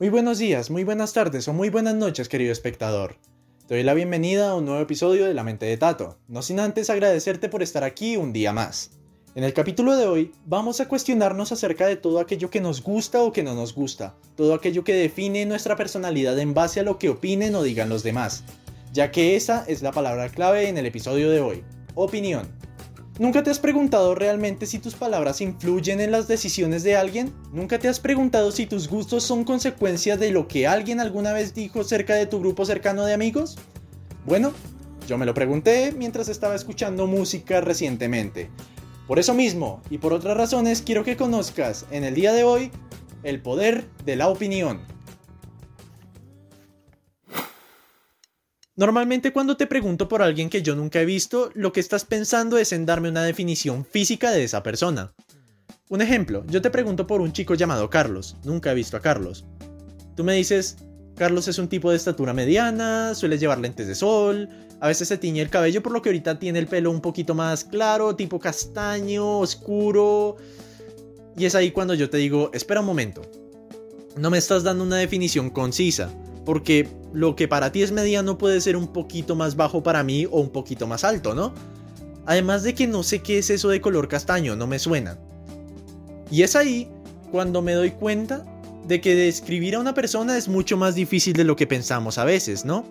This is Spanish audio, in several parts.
Muy buenos días, muy buenas tardes o muy buenas noches, querido espectador. Te doy la bienvenida a un nuevo episodio de La Mente de Tato, no sin antes agradecerte por estar aquí un día más. En el capítulo de hoy vamos a cuestionarnos acerca de todo aquello que nos gusta o que no nos gusta, todo aquello que define nuestra personalidad en base a lo que opinen o digan los demás, ya que esa es la palabra clave en el episodio de hoy, opinión. ¿Nunca te has preguntado realmente si tus palabras influyen en las decisiones de alguien? ¿Nunca te has preguntado si tus gustos son consecuencia de lo que alguien alguna vez dijo cerca de tu grupo cercano de amigos? Bueno, yo me lo pregunté mientras estaba escuchando música recientemente. Por eso mismo, y por otras razones, quiero que conozcas en el día de hoy el poder de la opinión. Normalmente cuando te pregunto por alguien que yo nunca he visto, lo que estás pensando es en darme una definición física de esa persona. Un ejemplo, yo te pregunto por un chico llamado Carlos, nunca he visto a Carlos. Tú me dices, Carlos es un tipo de estatura mediana, suele llevar lentes de sol, a veces se tiñe el cabello por lo que ahorita tiene el pelo un poquito más claro, tipo castaño, oscuro. Y es ahí cuando yo te digo, espera un momento, no me estás dando una definición concisa porque lo que para ti es mediano puede ser un poquito más bajo para mí o un poquito más alto, ¿no? Además de que no sé qué es eso de color castaño, no me suena. Y es ahí cuando me doy cuenta de que describir a una persona es mucho más difícil de lo que pensamos a veces, ¿no?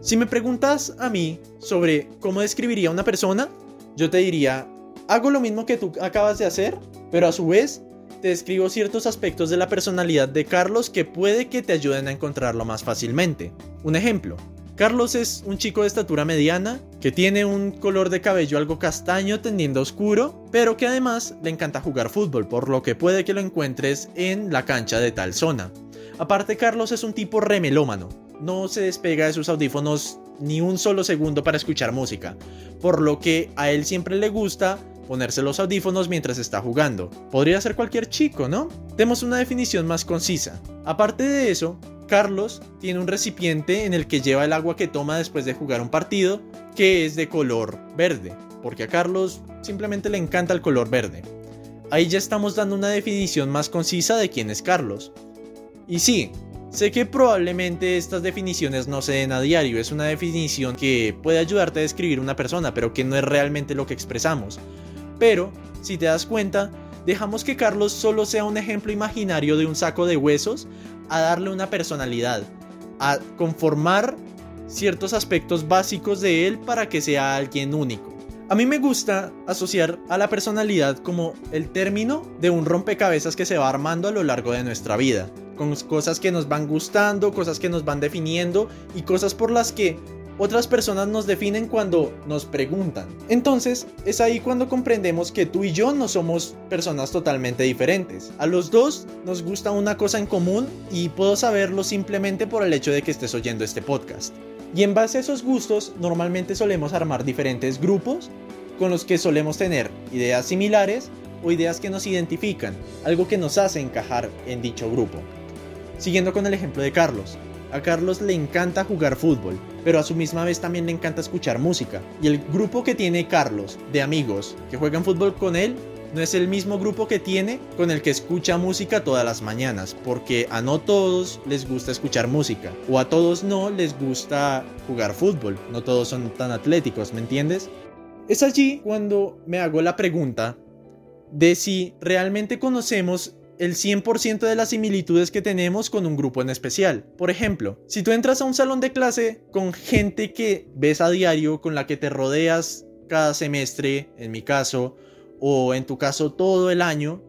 Si me preguntas a mí sobre cómo describiría a una persona, yo te diría, hago lo mismo que tú acabas de hacer, pero a su vez te describo ciertos aspectos de la personalidad de Carlos que puede que te ayuden a encontrarlo más fácilmente. Un ejemplo. Carlos es un chico de estatura mediana, que tiene un color de cabello algo castaño tendiendo oscuro, pero que además le encanta jugar fútbol, por lo que puede que lo encuentres en la cancha de tal zona. Aparte Carlos es un tipo remelómano, no se despega de sus audífonos ni un solo segundo para escuchar música, por lo que a él siempre le gusta ponerse los audífonos mientras está jugando. Podría ser cualquier chico, ¿no? Demos una definición más concisa. Aparte de eso, Carlos tiene un recipiente en el que lleva el agua que toma después de jugar un partido, que es de color verde, porque a Carlos simplemente le encanta el color verde. Ahí ya estamos dando una definición más concisa de quién es Carlos. Y sí, sé que probablemente estas definiciones no se den a diario, es una definición que puede ayudarte a describir una persona, pero que no es realmente lo que expresamos. Pero, si te das cuenta, dejamos que Carlos solo sea un ejemplo imaginario de un saco de huesos a darle una personalidad, a conformar ciertos aspectos básicos de él para que sea alguien único. A mí me gusta asociar a la personalidad como el término de un rompecabezas que se va armando a lo largo de nuestra vida, con cosas que nos van gustando, cosas que nos van definiendo y cosas por las que otras personas nos definen cuando nos preguntan. Entonces, es ahí cuando comprendemos que tú y yo no somos personas totalmente diferentes. A los dos nos gusta una cosa en común y puedo saberlo simplemente por el hecho de que estés oyendo este podcast. Y en base a esos gustos, normalmente solemos armar diferentes grupos con los que solemos tener ideas similares o ideas que nos identifican, algo que nos hace encajar en dicho grupo. Siguiendo con el ejemplo de Carlos, a Carlos le encanta jugar fútbol, pero a su misma vez también le encanta escuchar música. Y el grupo que tiene Carlos de amigos que juegan fútbol con él no es el mismo grupo que tiene con el que escucha música todas las mañanas, porque a no todos les gusta escuchar música, o a todos no les gusta jugar fútbol, no todos son tan atléticos, ¿me entiendes? Es allí cuando me hago la pregunta de si realmente conocemos el 100% de las similitudes que tenemos con un grupo en especial. Por ejemplo, si tú entras a un salón de clase con gente que ves a diario, con la que te rodeas cada semestre, en mi caso, o en tu caso todo el año,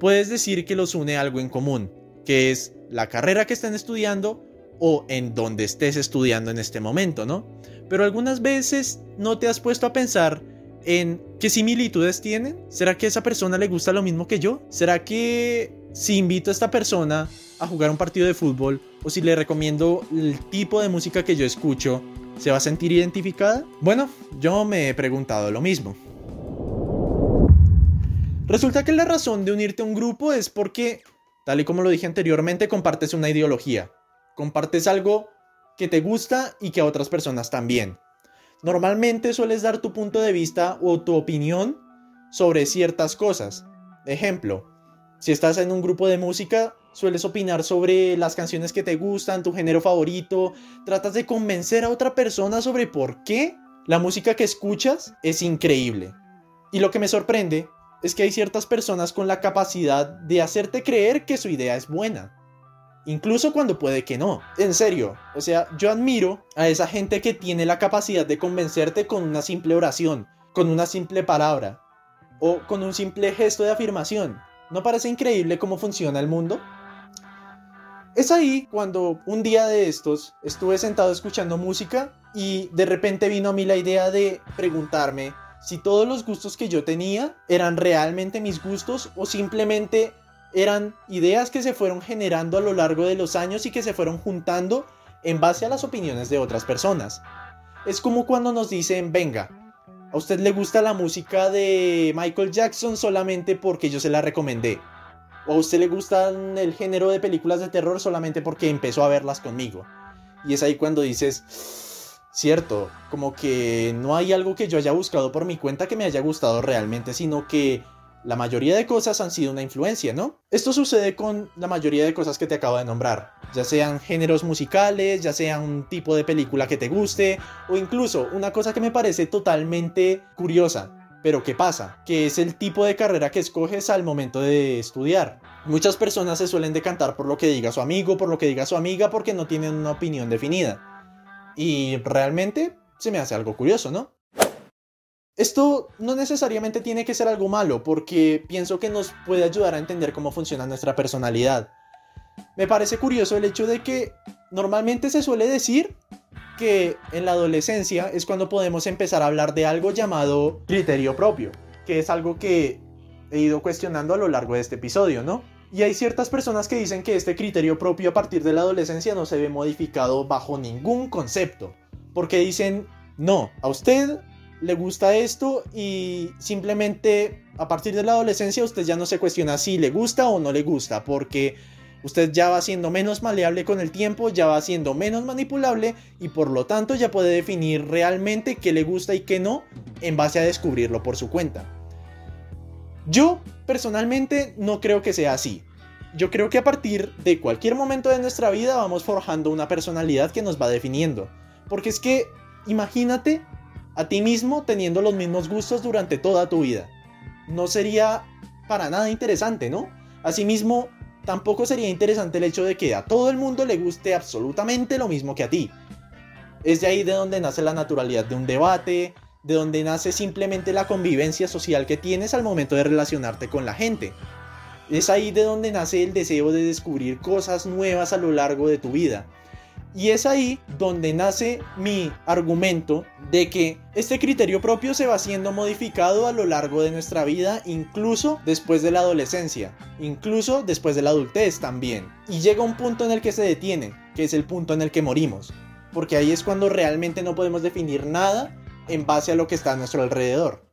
puedes decir que los une algo en común, que es la carrera que están estudiando o en donde estés estudiando en este momento, ¿no? Pero algunas veces no te has puesto a pensar en qué similitudes tienen. ¿Será que a esa persona le gusta lo mismo que yo? ¿Será que si invito a esta persona a jugar un partido de fútbol o si le recomiendo el tipo de música que yo escucho, ¿se va a sentir identificada? Bueno, yo me he preguntado lo mismo. Resulta que la razón de unirte a un grupo es porque, tal y como lo dije anteriormente, compartes una ideología. Compartes algo que te gusta y que a otras personas también. Normalmente sueles dar tu punto de vista o tu opinión sobre ciertas cosas. Ejemplo, si estás en un grupo de música, sueles opinar sobre las canciones que te gustan, tu género favorito, tratas de convencer a otra persona sobre por qué la música que escuchas es increíble. Y lo que me sorprende es que hay ciertas personas con la capacidad de hacerte creer que su idea es buena. Incluso cuando puede que no. En serio, o sea, yo admiro a esa gente que tiene la capacidad de convencerte con una simple oración, con una simple palabra, o con un simple gesto de afirmación. ¿No parece increíble cómo funciona el mundo? Es ahí cuando un día de estos estuve sentado escuchando música y de repente vino a mí la idea de preguntarme si todos los gustos que yo tenía eran realmente mis gustos o simplemente eran ideas que se fueron generando a lo largo de los años y que se fueron juntando en base a las opiniones de otras personas. Es como cuando nos dicen, venga, a usted le gusta la música de Michael Jackson solamente porque yo se la recomendé. O a usted le gusta el género de películas de terror solamente porque empezó a verlas conmigo. Y es ahí cuando dices, cierto, como que no hay algo que yo haya buscado por mi cuenta que me haya gustado realmente, sino que la mayoría de cosas han sido una influencia, ¿no? Esto sucede con la mayoría de cosas que te acabo de nombrar, ya sean géneros musicales, ya sea un tipo de película que te guste, o incluso una cosa que me parece totalmente curiosa, pero ¿qué pasa? Que es el tipo de carrera que escoges al momento de estudiar. Muchas personas se suelen decantar por lo que diga su amigo, por lo que diga su amiga, porque no tienen una opinión definida. Y realmente se me hace algo curioso, ¿no? Esto no necesariamente tiene que ser algo malo, porque pienso que nos puede ayudar a entender cómo funciona nuestra personalidad. Me parece curioso el hecho de que normalmente se suele decir que en la adolescencia es cuando podemos empezar a hablar de algo llamado criterio propio, que es algo que he ido cuestionando a lo largo de este episodio, ¿no? Y hay ciertas personas que dicen que este criterio propio a partir de la adolescencia no se ve modificado bajo ningún concepto, porque dicen, no, a usted le gusta esto y simplemente a partir de la adolescencia usted ya no se cuestiona si le gusta o no le gusta, porque usted ya va siendo menos maleable con el tiempo, ya va siendo menos manipulable y por lo tanto ya puede definir realmente qué le gusta y qué no en base a descubrirlo por su cuenta. Yo personalmente no creo que sea así. Yo creo que a partir de cualquier momento de nuestra vida vamos forjando una personalidad que nos va definiendo. Porque es que imagínate a ti mismo teniendo los mismos gustos durante toda tu vida. No sería para nada interesante, ¿no? Asimismo, tampoco sería interesante el hecho de que a todo el mundo le guste absolutamente lo mismo que a ti. Es de ahí de donde nace la naturalidad de un debate, de donde nace simplemente la convivencia social que tienes al momento de relacionarte con la gente. Es ahí de donde nace el deseo de descubrir cosas nuevas a lo largo de tu vida. Y es ahí donde nace mi argumento de que este criterio propio se va siendo modificado a lo largo de nuestra vida, incluso después de la adolescencia, incluso después de la adultez también. Y llega un punto en el que se detiene, que es el punto en el que morimos. Porque ahí es cuando realmente no podemos definir nada en base a lo que está a nuestro alrededor.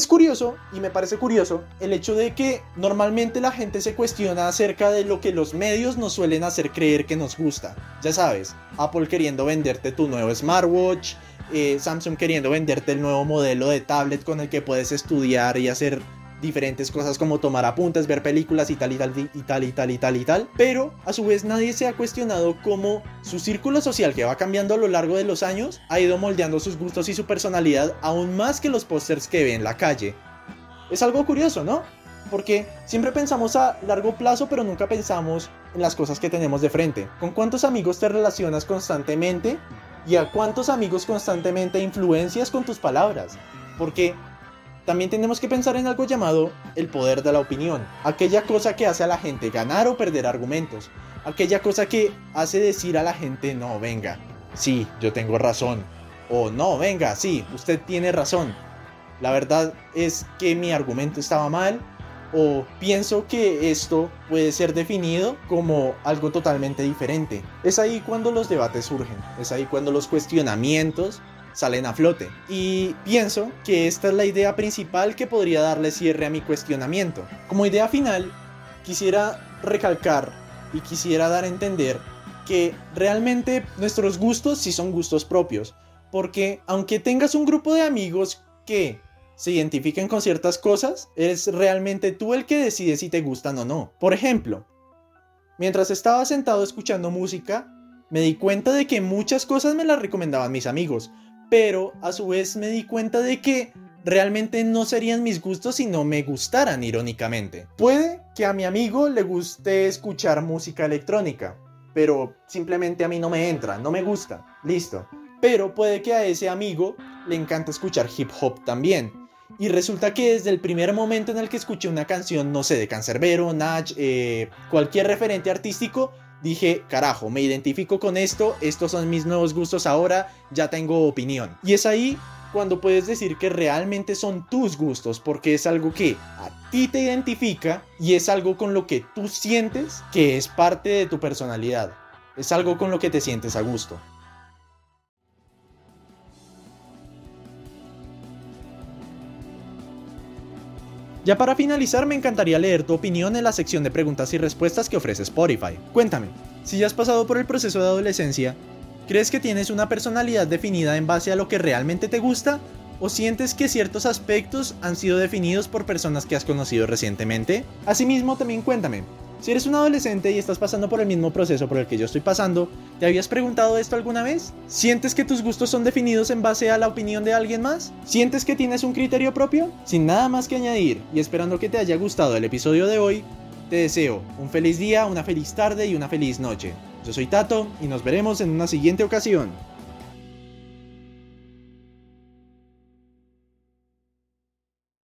Es curioso, y me parece curioso, el hecho de que normalmente la gente se cuestiona acerca de lo que los medios nos suelen hacer creer que nos gusta. Ya sabes, Apple queriendo venderte tu nuevo smartwatch, eh, Samsung queriendo venderte el nuevo modelo de tablet con el que puedes estudiar y hacer diferentes cosas como tomar apuntes, ver películas y tal y tal y tal y tal y tal y tal, pero a su vez nadie se ha cuestionado cómo su círculo social que va cambiando a lo largo de los años ha ido moldeando sus gustos y su personalidad aún más que los pósters que ve en la calle. Es algo curioso, ¿no? Porque siempre pensamos a largo plazo, pero nunca pensamos en las cosas que tenemos de frente. ¿Con cuántos amigos te relacionas constantemente? ¿Y a cuántos amigos constantemente influencias con tus palabras? Porque también tenemos que pensar en algo llamado el poder de la opinión, aquella cosa que hace a la gente ganar o perder argumentos, aquella cosa que hace decir a la gente no, venga, sí, yo tengo razón, o no, venga, sí, usted tiene razón. La verdad es que mi argumento estaba mal, o pienso que esto puede ser definido como algo totalmente diferente. Es ahí cuando los debates surgen, es ahí cuando los cuestionamientos salen a flote. Y pienso que esta es la idea principal que podría darle cierre a mi cuestionamiento. Como idea final, quisiera recalcar y quisiera dar a entender que realmente nuestros gustos sí son gustos propios. Porque aunque tengas un grupo de amigos que se identifiquen con ciertas cosas, es realmente tú el que decide si te gustan o no. Por ejemplo, mientras estaba sentado escuchando música, me di cuenta de que muchas cosas me las recomendaban mis amigos, pero a su vez me di cuenta de que realmente no serían mis gustos si no me gustaran irónicamente. Puede que a mi amigo le guste escuchar música electrónica, pero simplemente a mí no me entra, no me gusta, listo. Pero puede que a ese amigo le encanta escuchar hip hop también. Y resulta que desde el primer momento en el que escuché una canción, no sé, de Cancerbero, Nach, eh, cualquier referente artístico, dije, carajo, me identifico con esto, estos son mis nuevos gustos ahora, ya tengo opinión. Y es ahí cuando puedes decir que realmente son tus gustos, porque es algo que a ti te identifica y es algo con lo que tú sientes que es parte de tu personalidad. Es algo con lo que te sientes a gusto. Ya para finalizar, me encantaría leer tu opinión en la sección de preguntas y respuestas que ofrece Spotify. Cuéntame, si ya has pasado por el proceso de adolescencia, ¿crees que tienes una personalidad definida en base a lo que realmente te gusta? ¿O sientes que ciertos aspectos han sido definidos por personas que has conocido recientemente? Asimismo, también cuéntame, si eres un adolescente y estás pasando por el mismo proceso por el que yo estoy pasando, ¿te habías preguntado esto alguna vez? ¿Sientes que tus gustos son definidos en base a la opinión de alguien más? ¿Sientes que tienes un criterio propio? Sin nada más que añadir y esperando que te haya gustado el episodio de hoy, te deseo un feliz día, una feliz tarde y una feliz noche. Yo soy Tato y nos veremos en una siguiente ocasión.